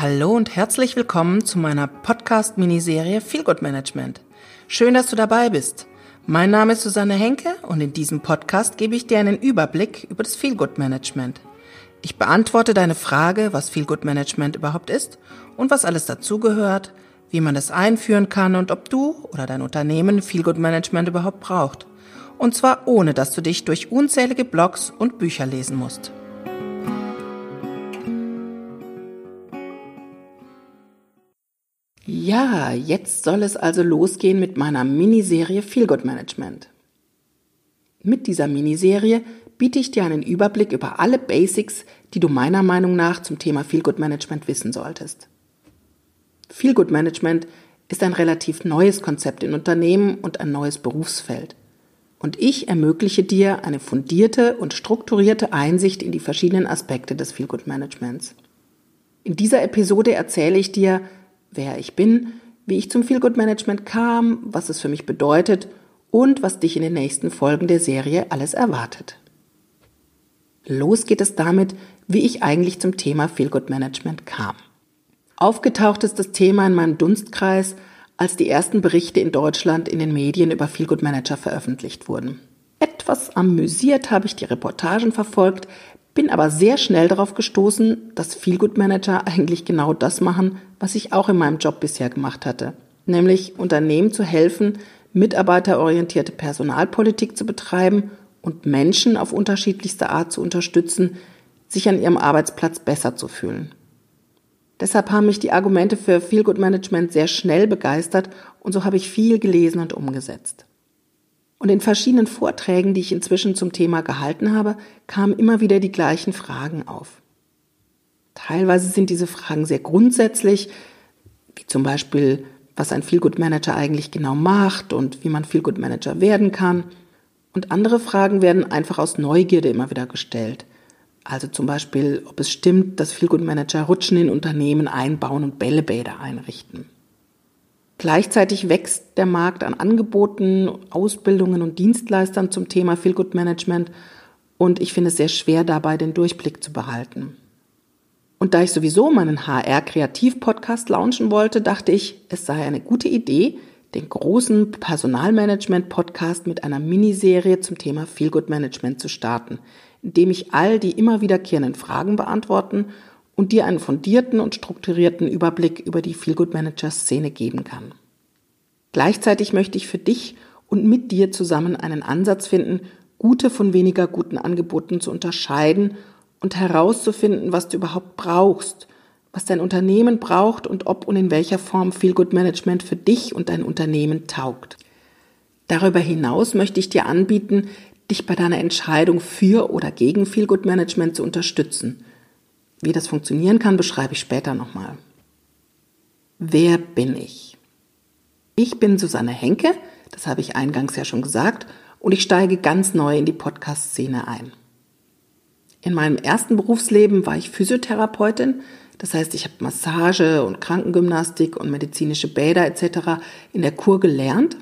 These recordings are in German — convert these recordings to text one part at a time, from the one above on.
Hallo und herzlich willkommen zu meiner Podcast-Miniserie Feel Good Management. Schön, dass du dabei bist. Mein Name ist Susanne Henke und in diesem Podcast gebe ich dir einen Überblick über das Feel Good Management. Ich beantworte deine Frage, was Feel Good Management überhaupt ist und was alles dazugehört, wie man es einführen kann und ob du oder dein Unternehmen Feel Good Management überhaupt braucht. Und zwar ohne, dass du dich durch unzählige Blogs und Bücher lesen musst. Ja, jetzt soll es also losgehen mit meiner Miniserie Feel Good Management. Mit dieser Miniserie biete ich dir einen Überblick über alle Basics, die du meiner Meinung nach zum Thema Feel Good Management wissen solltest. Feel Good Management ist ein relativ neues Konzept in Unternehmen und ein neues Berufsfeld. Und ich ermögliche dir eine fundierte und strukturierte Einsicht in die verschiedenen Aspekte des Feel Good Managements. In dieser Episode erzähle ich dir, wer ich bin, wie ich zum Feel Good Management kam, was es für mich bedeutet und was dich in den nächsten Folgen der Serie alles erwartet. Los geht es damit, wie ich eigentlich zum Thema Feel Good Management kam. Aufgetaucht ist das Thema in meinem Dunstkreis, als die ersten Berichte in Deutschland in den Medien über Feel Good Manager veröffentlicht wurden. Etwas amüsiert habe ich die Reportagen verfolgt, bin aber sehr schnell darauf gestoßen, dass Feel Good Manager eigentlich genau das machen, was ich auch in meinem Job bisher gemacht hatte, nämlich Unternehmen zu helfen, mitarbeiterorientierte Personalpolitik zu betreiben und Menschen auf unterschiedlichste Art zu unterstützen, sich an ihrem Arbeitsplatz besser zu fühlen. Deshalb haben mich die Argumente für Feel Good Management sehr schnell begeistert und so habe ich viel gelesen und umgesetzt. Und in verschiedenen Vorträgen, die ich inzwischen zum Thema gehalten habe, kamen immer wieder die gleichen Fragen auf. Teilweise sind diese Fragen sehr grundsätzlich, wie zum Beispiel, was ein Feel Good Manager eigentlich genau macht und wie man Feel Good Manager werden kann. Und andere Fragen werden einfach aus Neugierde immer wieder gestellt. Also zum Beispiel, ob es stimmt, dass Feel Good Manager Rutschen in Unternehmen einbauen und Bällebäder einrichten. Gleichzeitig wächst der Markt an Angeboten, Ausbildungen und Dienstleistern zum Thema Feel Good Management und ich finde es sehr schwer dabei, den Durchblick zu behalten. Und da ich sowieso meinen HR-Kreativ-Podcast launchen wollte, dachte ich, es sei eine gute Idee, den großen Personalmanagement-Podcast mit einer Miniserie zum Thema Feel Good Management zu starten, indem ich all die immer wiederkehrenden Fragen beantworten und dir einen fundierten und strukturierten Überblick über die Feel Good Manager Szene geben kann. Gleichzeitig möchte ich für dich und mit dir zusammen einen Ansatz finden, gute von weniger guten Angeboten zu unterscheiden und herauszufinden, was du überhaupt brauchst, was dein Unternehmen braucht und ob und in welcher Form Feel Good Management für dich und dein Unternehmen taugt. Darüber hinaus möchte ich dir anbieten, dich bei deiner Entscheidung für oder gegen Feel Good Management zu unterstützen. Wie das funktionieren kann, beschreibe ich später nochmal. Wer bin ich? Ich bin Susanne Henke, das habe ich eingangs ja schon gesagt, und ich steige ganz neu in die Podcast-Szene ein. In meinem ersten Berufsleben war ich Physiotherapeutin. Das heißt, ich habe Massage und Krankengymnastik und medizinische Bäder etc. in der Kur gelernt,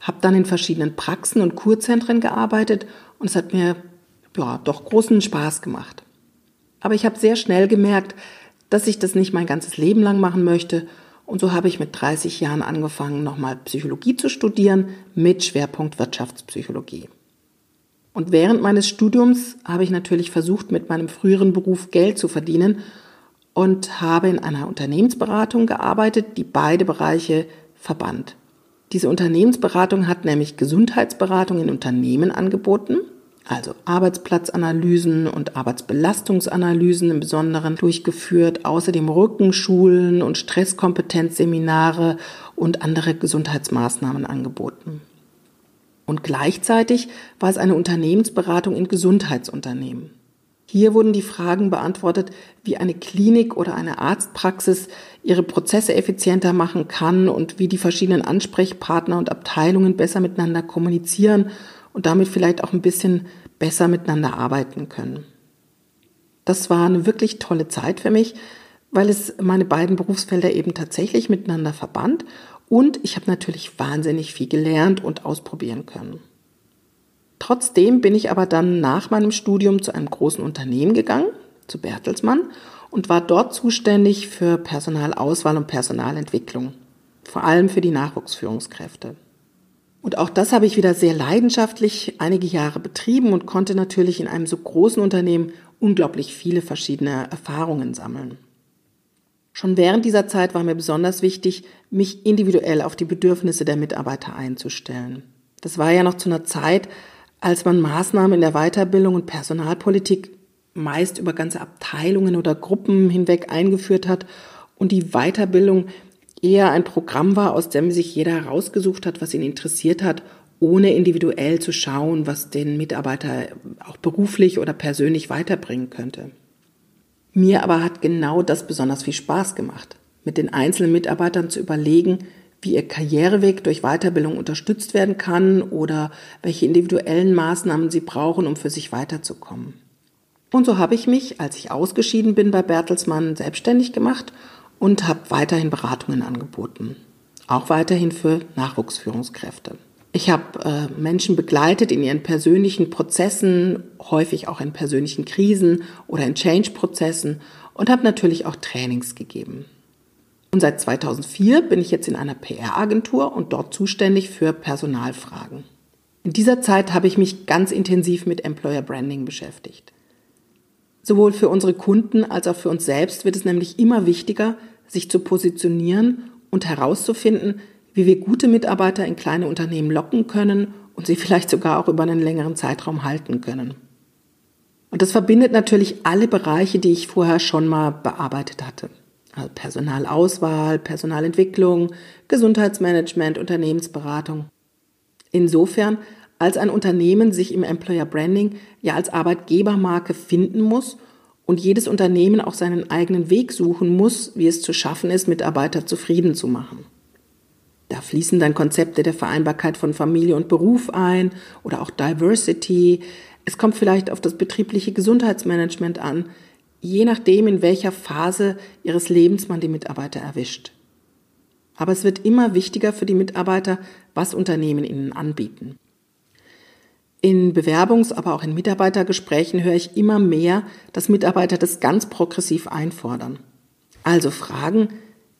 habe dann in verschiedenen Praxen und Kurzentren gearbeitet und es hat mir ja doch großen Spaß gemacht. Aber ich habe sehr schnell gemerkt, dass ich das nicht mein ganzes Leben lang machen möchte und so habe ich mit 30 Jahren angefangen, nochmal Psychologie zu studieren mit Schwerpunkt Wirtschaftspsychologie. Und während meines Studiums habe ich natürlich versucht, mit meinem früheren Beruf Geld zu verdienen und habe in einer Unternehmensberatung gearbeitet, die beide Bereiche verband. Diese Unternehmensberatung hat nämlich Gesundheitsberatung in Unternehmen angeboten, also Arbeitsplatzanalysen und Arbeitsbelastungsanalysen im Besonderen durchgeführt, außerdem Rückenschulen und Stresskompetenzseminare und andere Gesundheitsmaßnahmen angeboten. Und gleichzeitig war es eine Unternehmensberatung in Gesundheitsunternehmen. Hier wurden die Fragen beantwortet, wie eine Klinik oder eine Arztpraxis ihre Prozesse effizienter machen kann und wie die verschiedenen Ansprechpartner und Abteilungen besser miteinander kommunizieren und damit vielleicht auch ein bisschen besser miteinander arbeiten können. Das war eine wirklich tolle Zeit für mich, weil es meine beiden Berufsfelder eben tatsächlich miteinander verband und ich habe natürlich wahnsinnig viel gelernt und ausprobieren können. Trotzdem bin ich aber dann nach meinem Studium zu einem großen Unternehmen gegangen, zu Bertelsmann, und war dort zuständig für Personalauswahl und Personalentwicklung, vor allem für die Nachwuchsführungskräfte. Und auch das habe ich wieder sehr leidenschaftlich einige Jahre betrieben und konnte natürlich in einem so großen Unternehmen unglaublich viele verschiedene Erfahrungen sammeln. Schon während dieser Zeit war mir besonders wichtig, mich individuell auf die Bedürfnisse der Mitarbeiter einzustellen. Das war ja noch zu einer Zeit, als man Maßnahmen in der Weiterbildung und Personalpolitik meist über ganze Abteilungen oder Gruppen hinweg eingeführt hat und die Weiterbildung eher ein Programm war, aus dem sich jeder herausgesucht hat, was ihn interessiert hat, ohne individuell zu schauen, was den Mitarbeiter auch beruflich oder persönlich weiterbringen könnte. Mir aber hat genau das besonders viel Spaß gemacht, mit den einzelnen Mitarbeitern zu überlegen, wie ihr Karriereweg durch Weiterbildung unterstützt werden kann oder welche individuellen Maßnahmen sie brauchen, um für sich weiterzukommen. Und so habe ich mich, als ich ausgeschieden bin bei Bertelsmann, selbstständig gemacht und habe weiterhin Beratungen angeboten. Auch weiterhin für Nachwuchsführungskräfte. Ich habe äh, Menschen begleitet in ihren persönlichen Prozessen, häufig auch in persönlichen Krisen oder in Change-Prozessen und habe natürlich auch Trainings gegeben. Und seit 2004 bin ich jetzt in einer PR-Agentur und dort zuständig für Personalfragen. In dieser Zeit habe ich mich ganz intensiv mit Employer Branding beschäftigt. Sowohl für unsere Kunden als auch für uns selbst wird es nämlich immer wichtiger, sich zu positionieren und herauszufinden, wie wir gute Mitarbeiter in kleine Unternehmen locken können und sie vielleicht sogar auch über einen längeren Zeitraum halten können. Und das verbindet natürlich alle Bereiche, die ich vorher schon mal bearbeitet hatte. Also Personalauswahl, Personalentwicklung, Gesundheitsmanagement, Unternehmensberatung. Insofern, als ein Unternehmen sich im Employer Branding ja als Arbeitgebermarke finden muss und jedes Unternehmen auch seinen eigenen Weg suchen muss, wie es zu schaffen ist, Mitarbeiter zufrieden zu machen. Da fließen dann Konzepte der Vereinbarkeit von Familie und Beruf ein oder auch Diversity. Es kommt vielleicht auf das betriebliche Gesundheitsmanagement an, je nachdem, in welcher Phase ihres Lebens man die Mitarbeiter erwischt. Aber es wird immer wichtiger für die Mitarbeiter, was Unternehmen ihnen anbieten. In Bewerbungs-, aber auch in Mitarbeitergesprächen höre ich immer mehr, dass Mitarbeiter das ganz progressiv einfordern. Also fragen,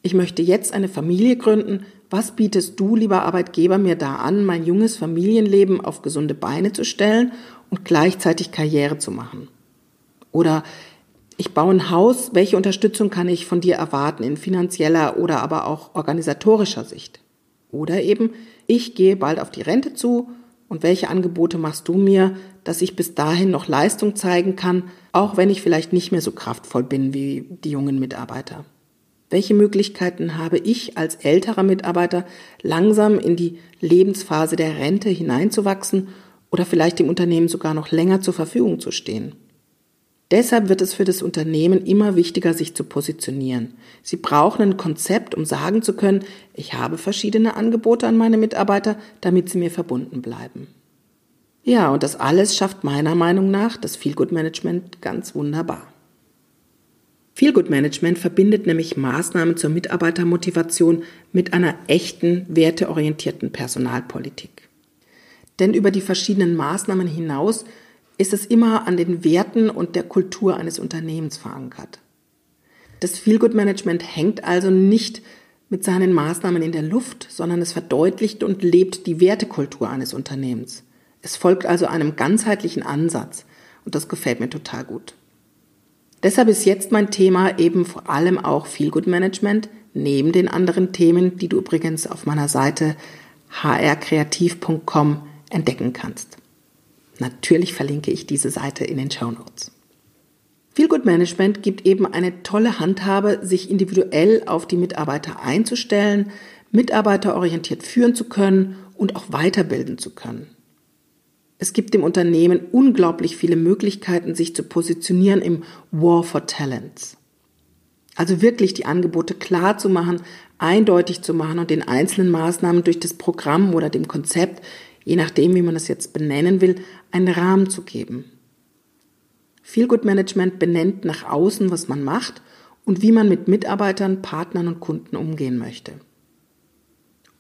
ich möchte jetzt eine Familie gründen, was bietest du, lieber Arbeitgeber, mir da an, mein junges Familienleben auf gesunde Beine zu stellen und gleichzeitig Karriere zu machen? Oder ich baue ein Haus, welche Unterstützung kann ich von dir erwarten in finanzieller oder aber auch organisatorischer Sicht? Oder eben, ich gehe bald auf die Rente zu und welche Angebote machst du mir, dass ich bis dahin noch Leistung zeigen kann, auch wenn ich vielleicht nicht mehr so kraftvoll bin wie die jungen Mitarbeiter? Welche Möglichkeiten habe ich als älterer Mitarbeiter langsam in die Lebensphase der Rente hineinzuwachsen oder vielleicht dem Unternehmen sogar noch länger zur Verfügung zu stehen? Deshalb wird es für das Unternehmen immer wichtiger, sich zu positionieren. Sie brauchen ein Konzept, um sagen zu können, ich habe verschiedene Angebote an meine Mitarbeiter, damit sie mir verbunden bleiben. Ja, und das alles schafft meiner Meinung nach das Feelgood Management ganz wunderbar. Feelgood Management verbindet nämlich Maßnahmen zur Mitarbeitermotivation mit einer echten, werteorientierten Personalpolitik. Denn über die verschiedenen Maßnahmen hinaus ist es immer an den Werten und der Kultur eines Unternehmens verankert. Das Feelgood Management hängt also nicht mit seinen Maßnahmen in der Luft, sondern es verdeutlicht und lebt die Wertekultur eines Unternehmens. Es folgt also einem ganzheitlichen Ansatz und das gefällt mir total gut. Deshalb ist jetzt mein Thema eben vor allem auch Feelgood Management, neben den anderen Themen, die du übrigens auf meiner Seite hrkreativ.com entdecken kannst. Natürlich verlinke ich diese Seite in den Show Notes. Feelgood Management gibt eben eine tolle Handhabe, sich individuell auf die Mitarbeiter einzustellen, mitarbeiterorientiert führen zu können und auch weiterbilden zu können. Es gibt dem Unternehmen unglaublich viele Möglichkeiten, sich zu positionieren im War for Talents. Also wirklich die Angebote klar zu machen, eindeutig zu machen und den einzelnen Maßnahmen durch das Programm oder dem Konzept je nachdem, wie man das jetzt benennen will, einen Rahmen zu geben. Feelgood Management benennt nach außen, was man macht und wie man mit Mitarbeitern, Partnern und Kunden umgehen möchte.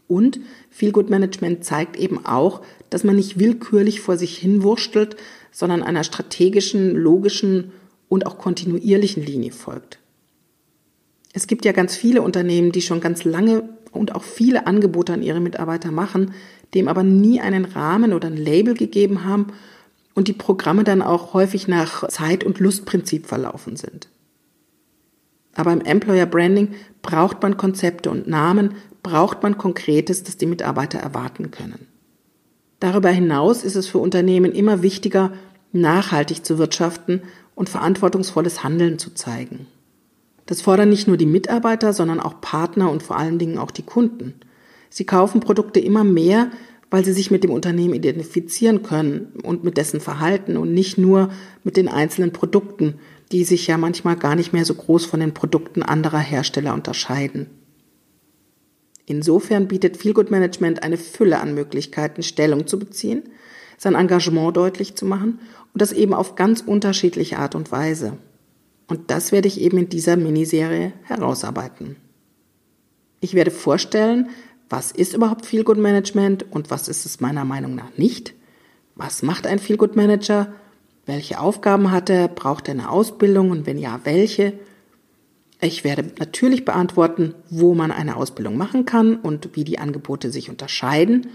Und Feelgood Management zeigt eben auch, dass man nicht willkürlich vor sich hinwurschtelt, sondern einer strategischen, logischen und auch kontinuierlichen Linie folgt. Es gibt ja ganz viele Unternehmen, die schon ganz lange und auch viele Angebote an ihre Mitarbeiter machen, dem aber nie einen Rahmen oder ein Label gegeben haben und die Programme dann auch häufig nach Zeit- und Lustprinzip verlaufen sind. Aber im Employer Branding braucht man Konzepte und Namen, braucht man Konkretes, das die Mitarbeiter erwarten können. Darüber hinaus ist es für Unternehmen immer wichtiger, nachhaltig zu wirtschaften und verantwortungsvolles Handeln zu zeigen. Das fordern nicht nur die Mitarbeiter, sondern auch Partner und vor allen Dingen auch die Kunden. Sie kaufen Produkte immer mehr, weil sie sich mit dem Unternehmen identifizieren können und mit dessen Verhalten und nicht nur mit den einzelnen Produkten, die sich ja manchmal gar nicht mehr so groß von den Produkten anderer Hersteller unterscheiden. Insofern bietet Feelgood Management eine Fülle an Möglichkeiten, Stellung zu beziehen, sein Engagement deutlich zu machen und das eben auf ganz unterschiedliche Art und Weise. Und das werde ich eben in dieser Miniserie herausarbeiten. Ich werde vorstellen, was ist überhaupt Feelgood Management und was ist es meiner Meinung nach nicht? Was macht ein Feelgood Manager? Welche Aufgaben hat er? Braucht er eine Ausbildung und wenn ja, welche? Ich werde natürlich beantworten, wo man eine Ausbildung machen kann und wie die Angebote sich unterscheiden.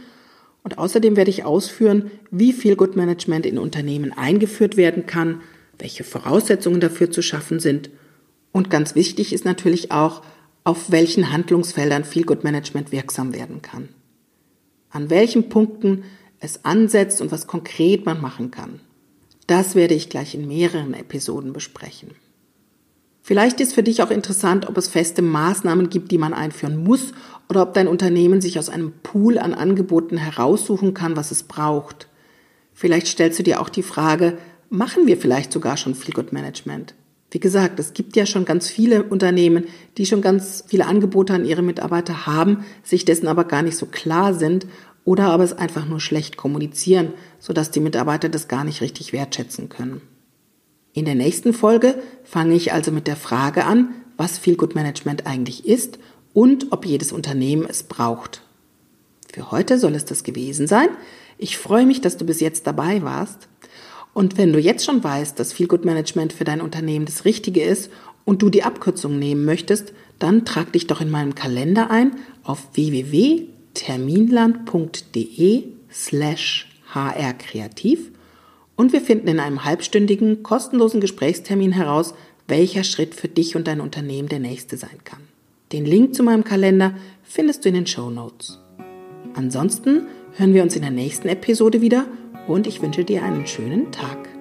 Und außerdem werde ich ausführen, wie Feelgood Management in Unternehmen eingeführt werden kann, welche Voraussetzungen dafür zu schaffen sind. Und ganz wichtig ist natürlich auch, auf welchen Handlungsfeldern Feelgood Management wirksam werden kann. An welchen Punkten es ansetzt und was konkret man machen kann. Das werde ich gleich in mehreren Episoden besprechen. Vielleicht ist für dich auch interessant, ob es feste Maßnahmen gibt, die man einführen muss oder ob dein Unternehmen sich aus einem Pool an Angeboten heraussuchen kann, was es braucht. Vielleicht stellst du dir auch die Frage, machen wir vielleicht sogar schon Feelgood Management? Wie gesagt, es gibt ja schon ganz viele Unternehmen, die schon ganz viele Angebote an ihre Mitarbeiter haben, sich dessen aber gar nicht so klar sind oder aber es einfach nur schlecht kommunizieren, sodass die Mitarbeiter das gar nicht richtig wertschätzen können. In der nächsten Folge fange ich also mit der Frage an, was Feelgood Management eigentlich ist und ob jedes Unternehmen es braucht. Für heute soll es das gewesen sein. Ich freue mich, dass du bis jetzt dabei warst. Und wenn du jetzt schon weißt, dass Feelgood Management für dein Unternehmen das Richtige ist und du die Abkürzung nehmen möchtest, dann trag dich doch in meinem Kalender ein auf www.terminland.de slash hrkreativ und wir finden in einem halbstündigen kostenlosen Gesprächstermin heraus, welcher Schritt für dich und dein Unternehmen der nächste sein kann. Den Link zu meinem Kalender findest du in den Show Notes. Ansonsten hören wir uns in der nächsten Episode wieder und ich wünsche dir einen schönen Tag.